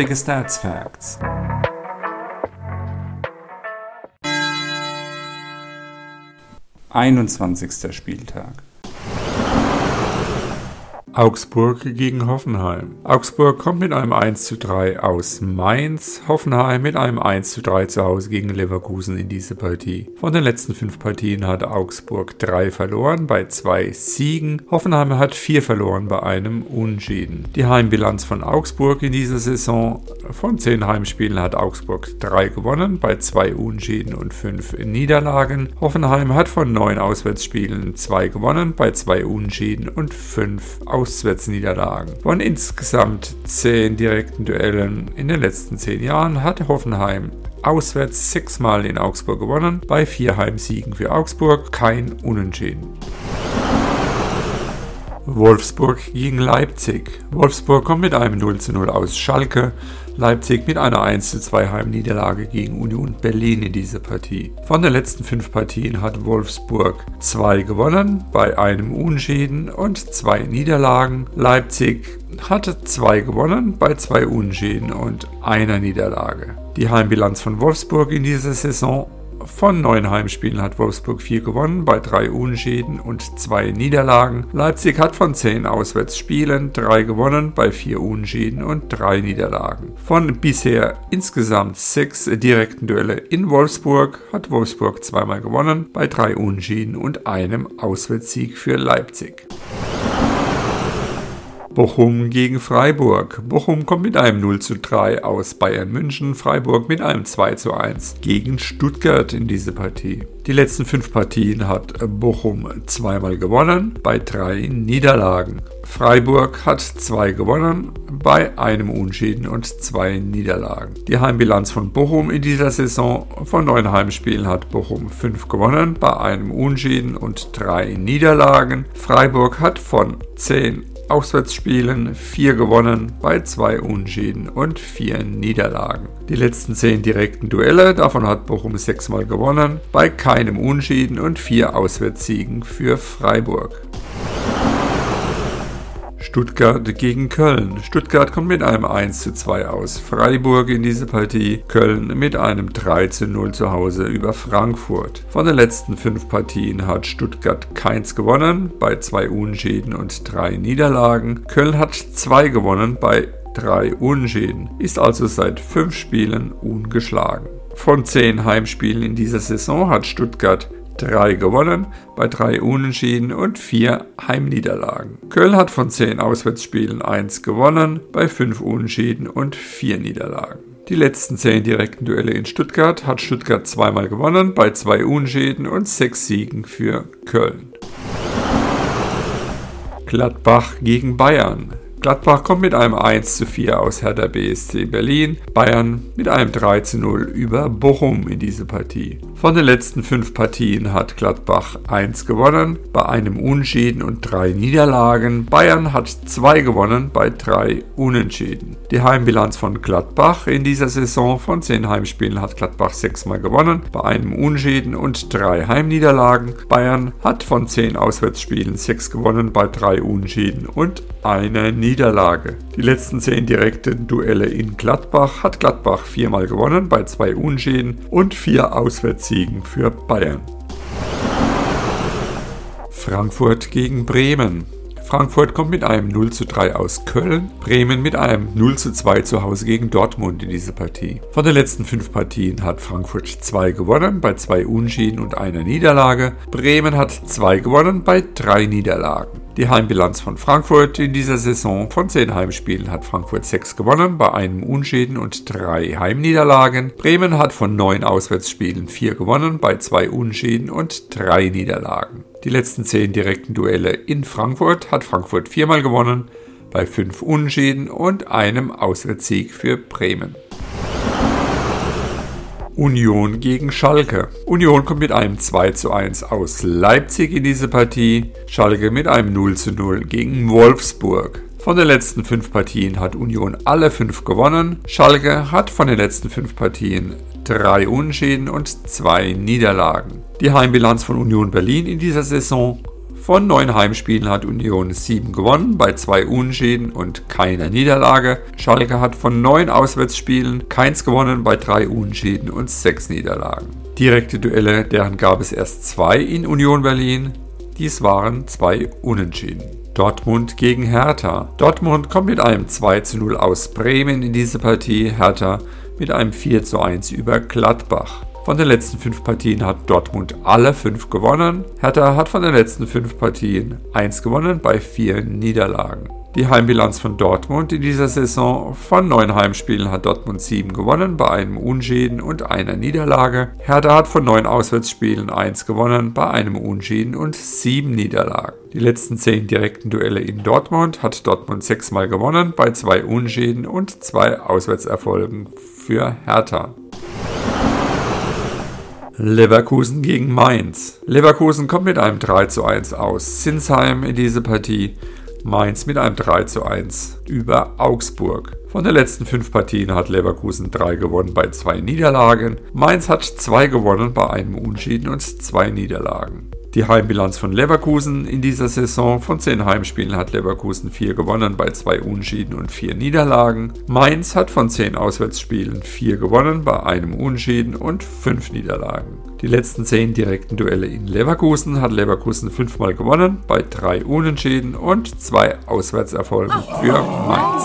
heutige Stats Facts. Einundzwanzigster Spieltag. Augsburg gegen Hoffenheim. Augsburg kommt mit einem 1 zu 3 aus Mainz, Hoffenheim mit einem 1 zu 3 Hause gegen Leverkusen in diese Partie. Von den letzten fünf Partien hat Augsburg drei verloren bei zwei Siegen, Hoffenheim hat vier verloren bei einem Unschieden. Die Heimbilanz von Augsburg in dieser Saison von zehn Heimspielen hat Augsburg drei gewonnen bei zwei Unschieden und fünf Niederlagen. Hoffenheim hat von neun Auswärtsspielen zwei gewonnen bei zwei Unschieden und fünf. Auswärtsniederlagen. Von insgesamt zehn direkten Duellen in den letzten zehn Jahren hat Hoffenheim auswärts sechsmal in Augsburg gewonnen, bei vier Heimsiegen für Augsburg kein Unentschieden. Wolfsburg gegen Leipzig. Wolfsburg kommt mit einem 0 zu 0 aus Schalke. Leipzig mit einer 1 zu 2 Heimniederlage gegen Union Berlin in dieser Partie. Von den letzten fünf Partien hat Wolfsburg zwei gewonnen, bei einem Unschieden und zwei Niederlagen. Leipzig hatte zwei gewonnen, bei zwei Unschieden und einer Niederlage. Die Heimbilanz von Wolfsburg in dieser Saison von neun Heimspielen hat Wolfsburg vier gewonnen, bei drei Unschäden und zwei Niederlagen. Leipzig hat von zehn Auswärtsspielen drei gewonnen, bei vier Unschäden und drei Niederlagen. Von bisher insgesamt sechs direkten Duelle in Wolfsburg hat Wolfsburg zweimal gewonnen, bei drei Unschäden und einem Auswärtssieg für Leipzig. Bochum gegen Freiburg. Bochum kommt mit einem 0 zu 3 aus Bayern München, Freiburg mit einem 2 zu 1 gegen Stuttgart in diese Partie. Die letzten fünf Partien hat Bochum zweimal gewonnen, bei drei Niederlagen. Freiburg hat zwei gewonnen, bei einem Unschieden und zwei Niederlagen. Die Heimbilanz von Bochum in dieser Saison von neun Heimspielen hat Bochum fünf gewonnen, bei einem Unschieden und drei Niederlagen. Freiburg hat von zehn Auswärtsspielen vier gewonnen, bei zwei Unschieden und vier Niederlagen. Die letzten zehn direkten Duelle, davon hat Bochum sechsmal gewonnen, bei keinem Unschieden und vier Auswärtssiegen für Freiburg. Stuttgart gegen Köln. Stuttgart kommt mit einem 1 zu 2 aus Freiburg in diese Partie. Köln mit einem 3 zu 0 zu Hause über Frankfurt. Von den letzten fünf Partien hat Stuttgart keins gewonnen, bei zwei Unschäden und drei Niederlagen. Köln hat zwei gewonnen bei drei Unschäden, ist also seit fünf Spielen ungeschlagen. Von zehn Heimspielen in dieser Saison hat Stuttgart 3 gewonnen, bei 3 Unentschieden und 4 Heimniederlagen. Köln hat von 10 Auswärtsspielen 1 gewonnen, bei 5 Unentschieden und 4 Niederlagen. Die letzten 10 direkten Duelle in Stuttgart hat Stuttgart zweimal gewonnen, bei 2 Unentschieden und 6 Siegen für Köln. Gladbach gegen Bayern. Gladbach kommt mit einem 1 zu 4 aus Hertha BSC Berlin, Bayern mit einem 3 zu 0 über Bochum in diese Partie. Von den letzten fünf Partien hat Gladbach 1 gewonnen, bei einem Unschieden und drei Niederlagen. Bayern hat 2 gewonnen, bei drei Unentschieden. Die Heimbilanz von Gladbach in dieser Saison von 10 Heimspielen hat Gladbach 6 mal gewonnen, bei einem Unschieden und drei Heimniederlagen. Bayern hat von 10 Auswärtsspielen 6 gewonnen, bei drei Unentschieden und eine Niederlage. Die letzten 10 direkten Duelle in Gladbach hat Gladbach viermal gewonnen bei zwei Unschäden und vier Auswärtssiegen für Bayern. Frankfurt gegen Bremen. Frankfurt kommt mit einem 0 zu 3 aus Köln, Bremen mit einem 0 zu 2 zu Hause gegen Dortmund in diese Partie. Von den letzten fünf Partien hat Frankfurt zwei gewonnen, bei zwei Unschieden und einer Niederlage. Bremen hat zwei gewonnen, bei drei Niederlagen. Die Heimbilanz von Frankfurt in dieser Saison von 10 Heimspielen hat Frankfurt 6 gewonnen, bei einem Unschäden und 3 Heimniederlagen. Bremen hat von 9 Auswärtsspielen 4 gewonnen, bei 2 Unschäden und 3 Niederlagen. Die letzten 10 direkten Duelle in Frankfurt hat Frankfurt viermal gewonnen, bei 5 Unschäden und einem Auswärtssieg für Bremen. Union gegen Schalke. Union kommt mit einem 2 zu 1 aus Leipzig in diese Partie. Schalke mit einem 0 zu 0 gegen Wolfsburg. Von den letzten fünf Partien hat Union alle fünf gewonnen. Schalke hat von den letzten fünf Partien drei Unschäden und zwei Niederlagen. Die Heimbilanz von Union Berlin in dieser Saison Von neun Heimspielen hat Union sieben gewonnen, bei zwei Unentschieden und keiner Niederlage. Schalke hat von neun Auswärtsspielen keins gewonnen, bei drei Unentschieden und sechs Niederlagen. Direkte Duelle, deren gab es erst zwei in Union Berlin. Dies waren zwei Unentschieden. Dortmund gegen Hertha. Dortmund kommt mit einem 2 zu 0 aus Bremen in diese Partie, Hertha mit einem 4 zu 1 über Gladbach. Von den letzten fünf Partien hat Dortmund alle fünf gewonnen. Hertha hat von den letzten fünf Partien eins gewonnen bei vier Niederlagen. Die Heimbilanz von Dortmund in dieser Saison von neun Heimspielen hat Dortmund sieben gewonnen bei einem Unschäden und einer Niederlage. Hertha hat von neun Auswärtsspielen eins gewonnen bei einem Unschäden und sieben Niederlagen. Die letzten zehn direkten Duelle in Dortmund hat Dortmund sechsmal gewonnen bei zwei Unschäden und zwei Auswärtserfolgen für Hertha. Leverkusen gegen Mainz. Leverkusen kommt mit einem 3 zu 1 aus Sinsheim in diese Partie. Mainz mit einem 3 zu 1 über Augsburg. Von den letzten fünf Partien hat Leverkusen drei gewonnen bei zwei Niederlagen. Mainz hat zwei gewonnen bei einem Unschieden und zwei Niederlagen. Die Heimbilanz von Leverkusen in dieser Saison von 10 Heimspielen hat Leverkusen 4 gewonnen bei 2 Unschieden und 4 Niederlagen. Mainz hat von 10 Auswärtsspielen 4 gewonnen bei einem Unschieden und 5 Niederlagen. Die letzten 10 direkten Duelle in Leverkusen hat Leverkusen 5 Mal gewonnen bei 3 Unentschieden und 2 Auswärtserfolgen für Mainz.